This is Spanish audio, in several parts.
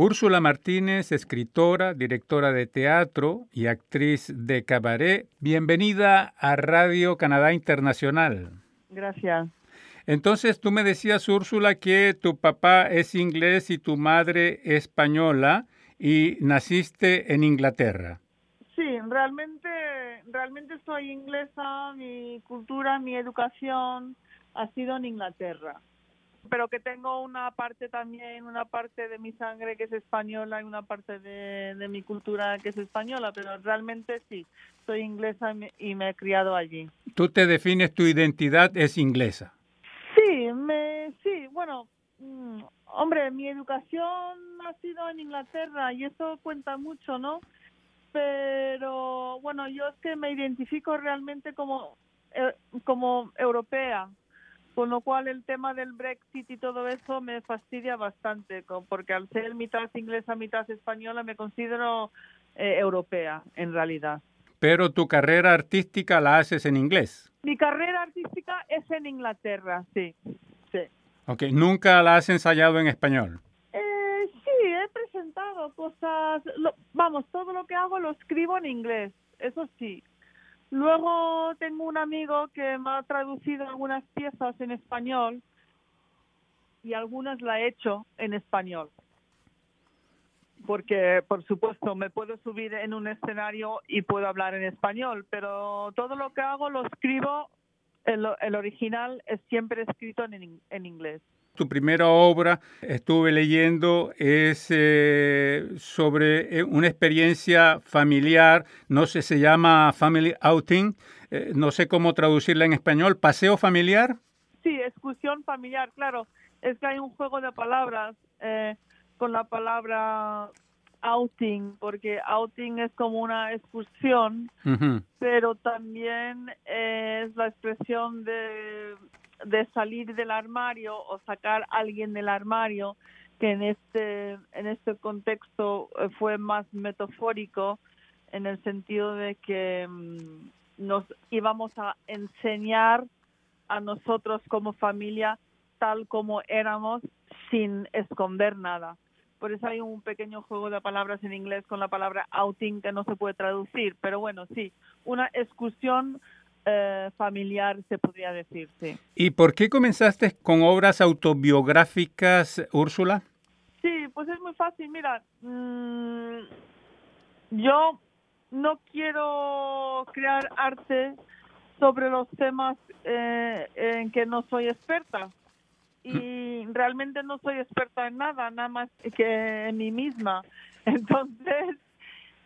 Úrsula Martínez, escritora, directora de teatro y actriz de cabaret, bienvenida a Radio Canadá Internacional. Gracias. Entonces tú me decías, Úrsula, que tu papá es inglés y tu madre española y naciste en Inglaterra. Sí, realmente, realmente soy inglesa, mi cultura, mi educación ha sido en Inglaterra pero que tengo una parte también, una parte de mi sangre que es española y una parte de, mi cultura que es española, pero realmente sí, soy inglesa y me, he criado allí. ¿Tú te defines tu identidad es inglesa? Sí, me, sí, bueno, mm, hombre, mi educación ha sido en Inglaterra y eso cuenta mucho, ¿no? Pero bueno, yo es que me identifico realmente como, eh, como europea con lo cual el tema del Brexit y todo eso me fastidia bastante, porque al ser mitad inglesa, mitad española, me considero eh, europea en realidad. Pero tu carrera artística la haces en inglés. Mi carrera artística es en Inglaterra, sí. sí. Ok, ¿nunca la has ensayado en español? Eh, sí, he presentado cosas, vamos, todo lo que hago lo escribo en inglés, eso sí. Luego tengo un amigo que me ha traducido algunas piezas en español y algunas la he hecho en español. Porque, por supuesto, me puedo subir en un escenario y puedo hablar en español, pero todo lo que hago lo escribo, el, el original es siempre escrito en, en inglés tu primera obra, estuve leyendo, es eh, sobre eh, una experiencia familiar, no sé, se llama Family Outing, eh, no sé cómo traducirla en español, paseo familiar. Sí, excursión familiar, claro, es que hay un juego de palabras con la palabra outing, porque outing es como una excursión, pero también es la expresión de de salir del armario o sacar a alguien del armario que en este en este contexto eh, fue más metafórico en el sentido de que mm, nos íbamos a enseñar a nosotros como familia tal como éramos sin esconder nada. Por eso hay un pequeño juego de palabras en inglés con la palabra outing que no se puede traducir, pero bueno, sí, una excursión eh, familiar, se podría decir, sí. ¿Y por qué comenzaste con obras autobiográficas, Úrsula? Sí, pues es muy fácil. Mira, mm, yo no quiero crear arte sobre los temas eh, en que no soy experta. Y mm. realmente no soy experta en nada, nada más que en mí misma. Entonces,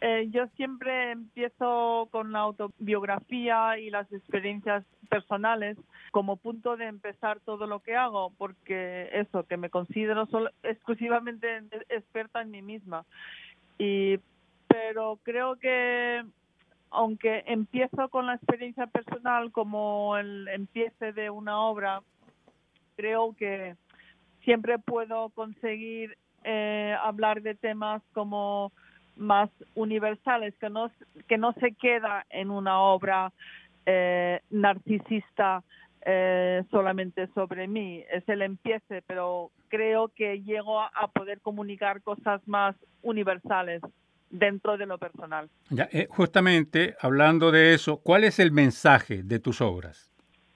eh, yo siempre empiezo con la autobiografía y las experiencias personales como punto de empezar todo lo que hago, porque eso, que me considero solo, exclusivamente experta en mí misma. Y, pero creo que aunque empiezo con la experiencia personal como el empiece de una obra, creo que siempre puedo conseguir eh, hablar de temas como más universales, que no, que no se queda en una obra eh, narcisista eh, solamente sobre mí. Es el empiece, pero creo que llego a, poder comunicar cosas más universales dentro de lo personal. Ya, eh, justamente hablando de eso, ¿cuál es el mensaje de tus obras?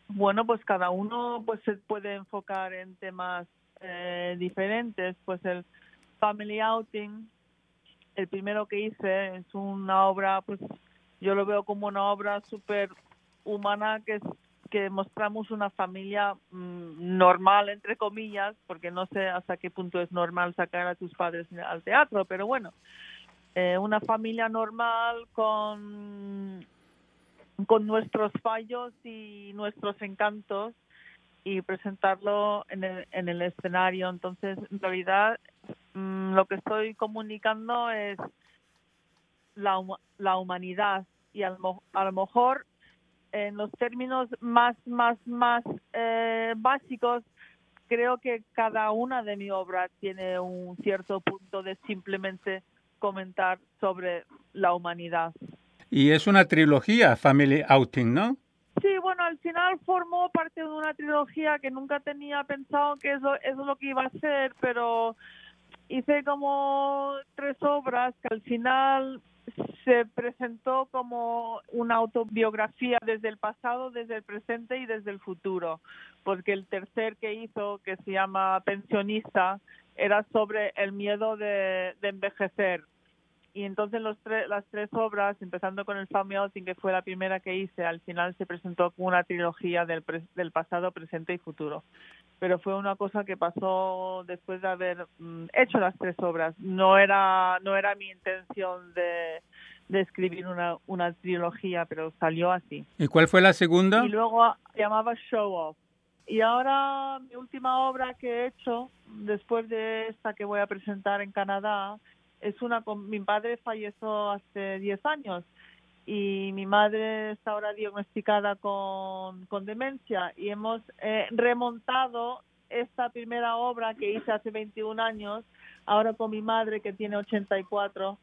Bueno, pues cada uno pues se puede enfocar en temas diferentes. Pues el family outing el primero que hice es una obra, pues yo lo veo como una obra súper humana que que mostramos una familia mm, normal, entre comillas, porque no sé hasta qué punto es normal sacar a tus padres al teatro, pero bueno, eh, una familia normal con, con nuestros fallos y nuestros encantos y presentarlo en el, en el escenario. Entonces, en realidad, Mm, lo que estoy comunicando es la, la humanidad y a lo, a lo mejor en los términos más, más, más eh, básicos, creo que cada una de mi obra tiene un cierto punto de simplemente comentar sobre la humanidad. Y es una trilogía, Family Outing, ¿no? Sí, bueno, al final formó parte de una trilogía que nunca tenía pensado que eso, eso es lo que iba a ser, pero hice como tres obras que al final se presentó como una autobiografía desde el pasado, desde el presente y desde el futuro, porque el tercer que hizo, que se llama Pensionista, era sobre el miedo de, envejecer. Y entonces los las tres obras, empezando con el Family Outing, que fue la primera que hice, al final se presentó como una trilogía del, del pasado, presente y futuro pero fue una cosa que pasó después de haber mm, hecho las tres obras. No era, no era mi intención de, de escribir una, una trilogía, pero salió así. ¿Y cuál fue la segunda? Y luego se llamaba Show Off. Y ahora mi última obra que he hecho, después de esta que voy a presentar en Canadá, es una mi padre falleció hace 10 años y mi madre está ahora diagnosticada con, con demencia y hemos eh, remontado esta primera obra que hice hace 21 años, ahora con mi madre que tiene 84,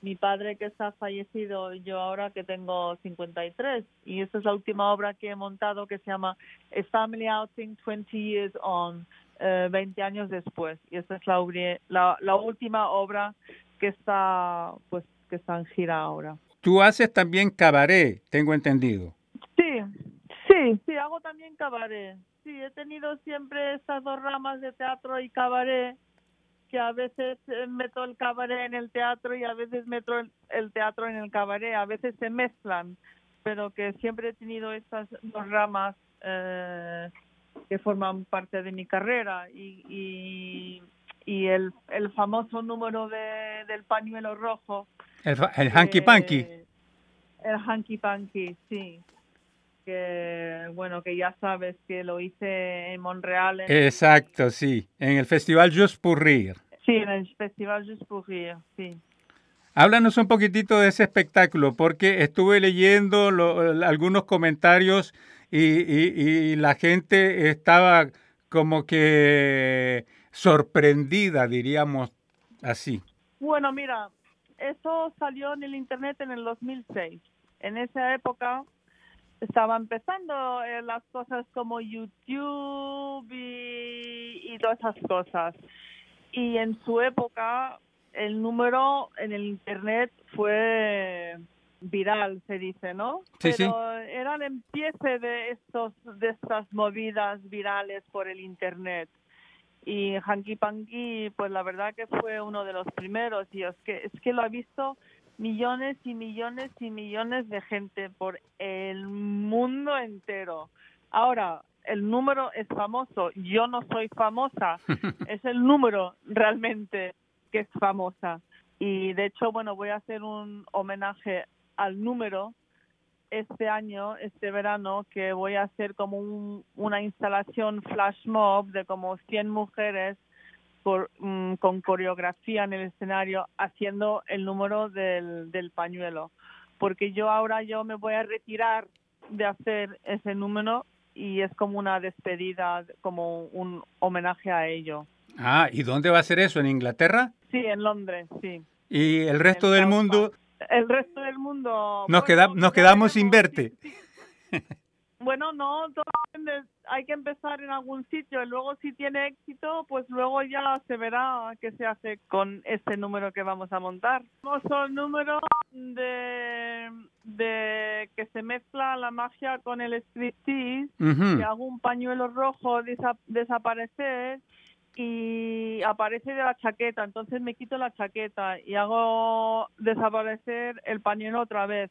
mi padre que está fallecido y yo ahora que tengo 53. Y esta es la última obra que he montado que se llama Family Outing 20 Years On, 20 eh, años después. Y esta es la, la, la última obra que está, pues, que está en gira ahora. Tú haces también cabaret, tengo entendido. Sí, sí, sí, hago también cabaret. Sí, he tenido siempre estas dos ramas de teatro y cabaret, que a veces eh, meto el cabaret en el teatro y a veces meto el teatro en el cabaret, a veces se mezclan, pero que siempre he tenido estas dos ramas eh, que forman parte de mi carrera y, y, el, el famoso número de, del pañuelo rojo el, el hanky panky. Eh, el hanky panky, sí. Que bueno, que ya sabes que lo hice en Montreal. Exacto, sí. En el Festival Just pour Rire. Sí, en el Festival Just pour Rire, sí. Háblanos un poquitito de ese espectáculo, porque estuve leyendo algunos comentarios y, y, la gente estaba como que sorprendida, diríamos así. Bueno, mira, eso salió en el internet en el 2006. En esa época estaba empezando eh, las cosas como YouTube y, todas esas cosas. Y en su época el número en el internet fue viral, se dice, ¿no? Sí, Pero era el empiece de estos de estas movidas virales por el internet y Hanky Panky pues la verdad que fue uno de los primeros y es que es que lo ha visto millones y millones y millones de gente por el mundo entero. Ahora el número es famoso. Yo no soy famosa. Es el número realmente que es famosa. Y de hecho bueno voy a hacer un homenaje al número este año, este verano, que voy a hacer como una instalación flash mob de como 100 mujeres mm, con coreografía en el escenario haciendo el número del, del pañuelo. Porque yo ahora yo me voy a retirar de hacer ese número y es como una despedida, como un homenaje a ello. Ah, ¿y dónde va a ser eso? ¿En Inglaterra? Sí, en Londres, sí. ¿Y el resto del mundo el resto del mundo. Nos, nos quedamos sin verte. Bueno, no, hay que empezar en algún sitio y luego si tiene éxito, pues luego ya se verá qué se hace con este número que vamos a montar. Famoso número de, de que se mezcla la magia con el striptease, que hago un pañuelo rojo desaparecer y aparece de la chaqueta, entonces me quito la chaqueta y hago desaparecer el pañuelo otra vez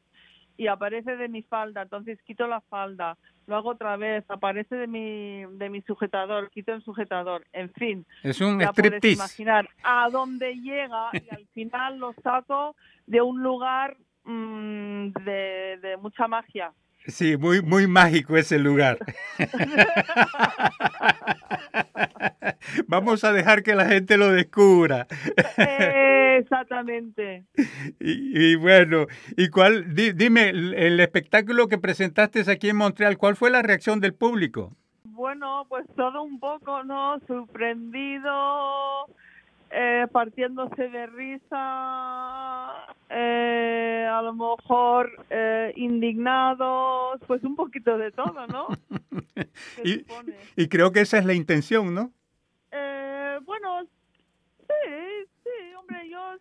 y aparece de mi falda, entonces quito la falda, lo hago otra vez, aparece de mi de mi sujetador, quito el sujetador, en fin. Es un ya puedes imaginar a dónde llega y al final lo saco de un lugar mm, de, de mucha magia. Sí, muy, muy mágico ese lugar. Vamos a dejar que la gente lo descubra. Exactamente. Y, bueno, ¿y cuál? dime, el espectáculo que presentaste aquí en Montreal, ¿cuál fue la reacción del público? Bueno, pues todo un poco, ¿no? Sorprendido, eh, partiéndose de risa, eh, a lo mejor eh, indignados, pues un poquito de todo, ¿no? y, creo que esa es la intención, ¿no? Eh, bueno, sí,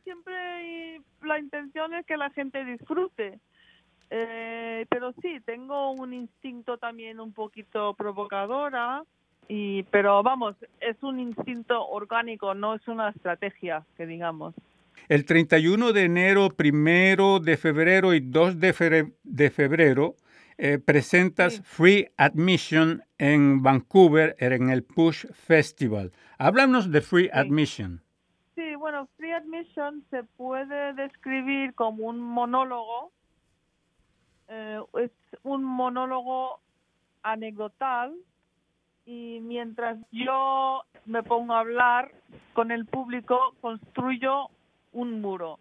siempre la intención es que la gente disfrute. Eh, pero sí, tengo un instinto también un poquito provocadora, y, pero vamos, es un instinto orgánico, no es una estrategia, que digamos. El 31 de enero, primero de febrero y 2 de, de febrero eh, presentas Free Admission en Vancouver en el Push Festival. Háblanos de Free Admission. Sí, bueno, Free Admission se puede describir como un monólogo. Eh, es un monólogo anecdotal y mientras yo me pongo a hablar con el público, construyo un muro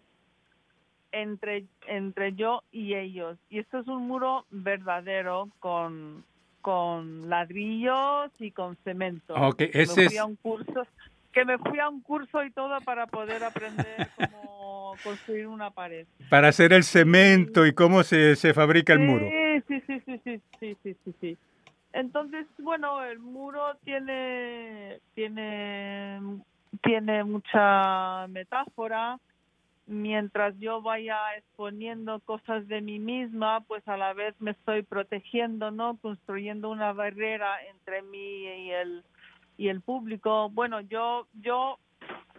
entre, entre yo y ellos. Y esto es un muro verdadero con, con ladrillos y con cemento. Okay, ese me fui a un curso, que me fui a un curso y todo para poder aprender cómo construir una pared. Para hacer el cemento y cómo se, se fabrica el muro. Sí, sí, sí, sí, sí, sí, sí, sí. Entonces, bueno, el muro tiene, tiene, tiene mucha metáfora, mientras yo vaya exponiendo cosas de mí misma, pues a la vez me estoy protegiendo, ¿no? Construyendo una barrera entre mí y el y el público. Bueno, yo yo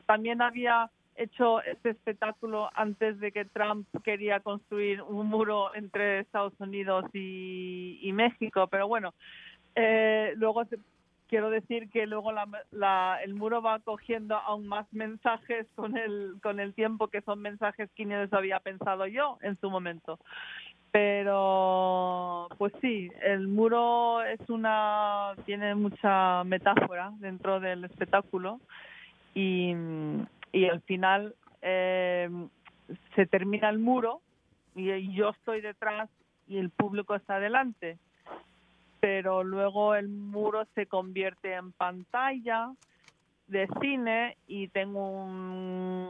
también había hecho este espectáculo antes de que Trump quería construir un muro entre Estados Unidos y, y México, pero bueno, eh, luego quiero decir que luego el muro va cogiendo aún más mensajes con el, con el tiempo, que son mensajes que no les había pensado yo en su momento. Pero, pues sí, el muro es una, tiene mucha metáfora dentro del espectáculo y, y al final eh, se termina el muro y yo estoy detrás y el público está delante pero luego el muro se convierte en pantalla de cine y tengo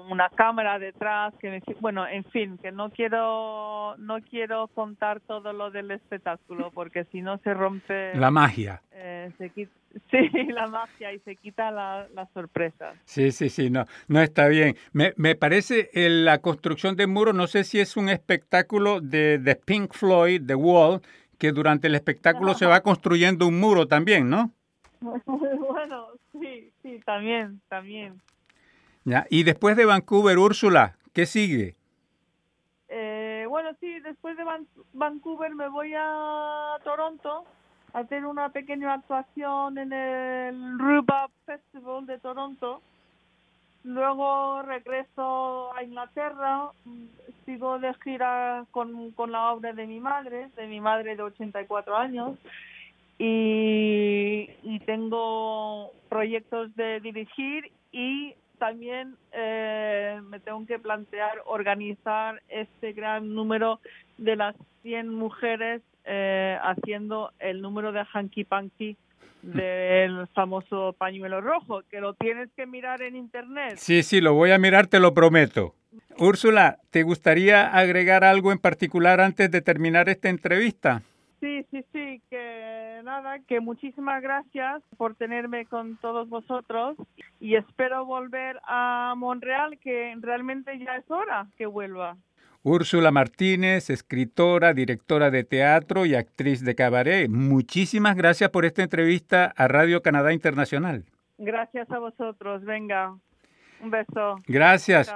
una cámara detrás que me, bueno en fin que no quiero no quiero contar todo lo del espectáculo porque si no se rompe la magia. eh, sí la magia y se quita la, la, sorpresa. Sí sí sí no no está bien. Me, me parece la construcción del muro no sé si es un espectáculo de, de Pink Floyd The Wall que durante el espectáculo se va construyendo un muro también, ¿no? Sí, también, también. Ya, y después de Vancouver, Úrsula, ¿qué sigue? Eh, bueno, sí, después de Vancouver me voy a Toronto a hacer una pequeña actuación en el Rhubarb Festival de Toronto Luego regreso a Inglaterra, sigo de gira con, con la obra de mi madre, de mi madre de 84 años, y, y tengo proyectos de dirigir y también eh, me tengo que plantear organizar este gran número de las 100 mujeres eh, haciendo el número de Hanky Panky del famoso pañuelo rojo, que lo tienes que mirar en internet. Sí, sí, lo voy a mirar, te lo prometo. Úrsula, ¿te gustaría agregar algo en particular antes de terminar esta entrevista? Sí, sí, sí, nada, que muchísimas gracias por tenerme con todos vosotros y espero volver a Montreal, que realmente ya es hora que vuelva. Úrsula Martínez, escritora, directora de teatro y actriz de cabaret. Muchísimas gracias por esta entrevista a Radio Canadá Internacional. Gracias a vosotros. Venga, un beso. Gracias.